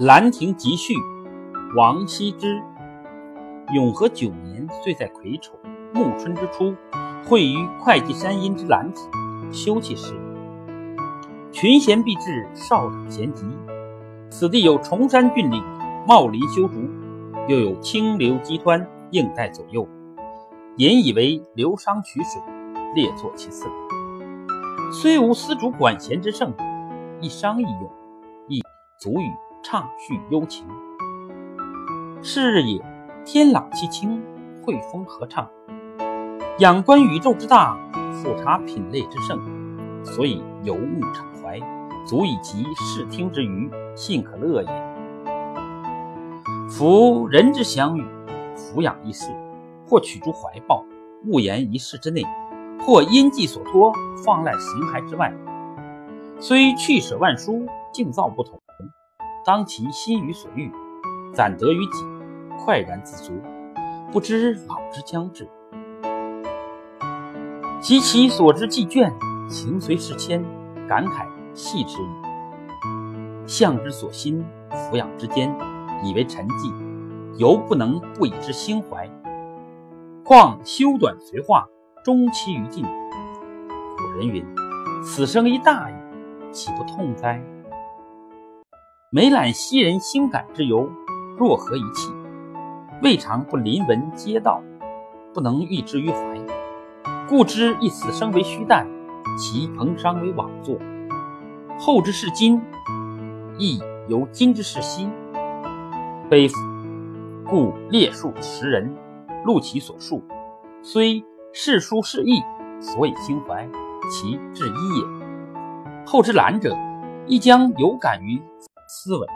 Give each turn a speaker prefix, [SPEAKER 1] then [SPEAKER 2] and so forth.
[SPEAKER 1] 《兰亭集序》王羲之。永和九年，岁在癸丑，暮春之初，会于会稽山阴之兰亭，休憩时，群贤毕至，少长咸集。此地有崇山峻岭，茂林修竹，又有清流激湍，映带左右，引以为流觞曲水，列坐其次。虽无丝竹管弦之盛，一觞一咏，亦足与。畅叙幽情，是日也，天朗气清，惠风和畅。仰观宇宙之大，俯察品类之盛，所以游目骋怀，足以极视听之娱，信可乐也。夫人之享与，俯仰一世，或取诸怀抱，误言一室之内，或因寄所托，放赖形骸之外，虽去舍万殊，境造不同。当其心于所欲，暂得于己，快然自足，不知老之将至。及其所知既倦，情随事迁，感慨系之矣。向之所欣，俯仰之间，以为陈迹，犹不能不以之心怀。况修短随化，终期于尽。古人云：“此生一大矣，岂不痛哉？”每览昔人心感之由，若何一气？未尝不临文嗟悼，不能喻之于怀。故知以此生为虚诞，其彭殇为枉作。后之视今，亦犹今之视昔。悲夫！故列数时人，录其所述，虽世书是义，所以心怀，其至一也。后之览者，亦将有感于。思维。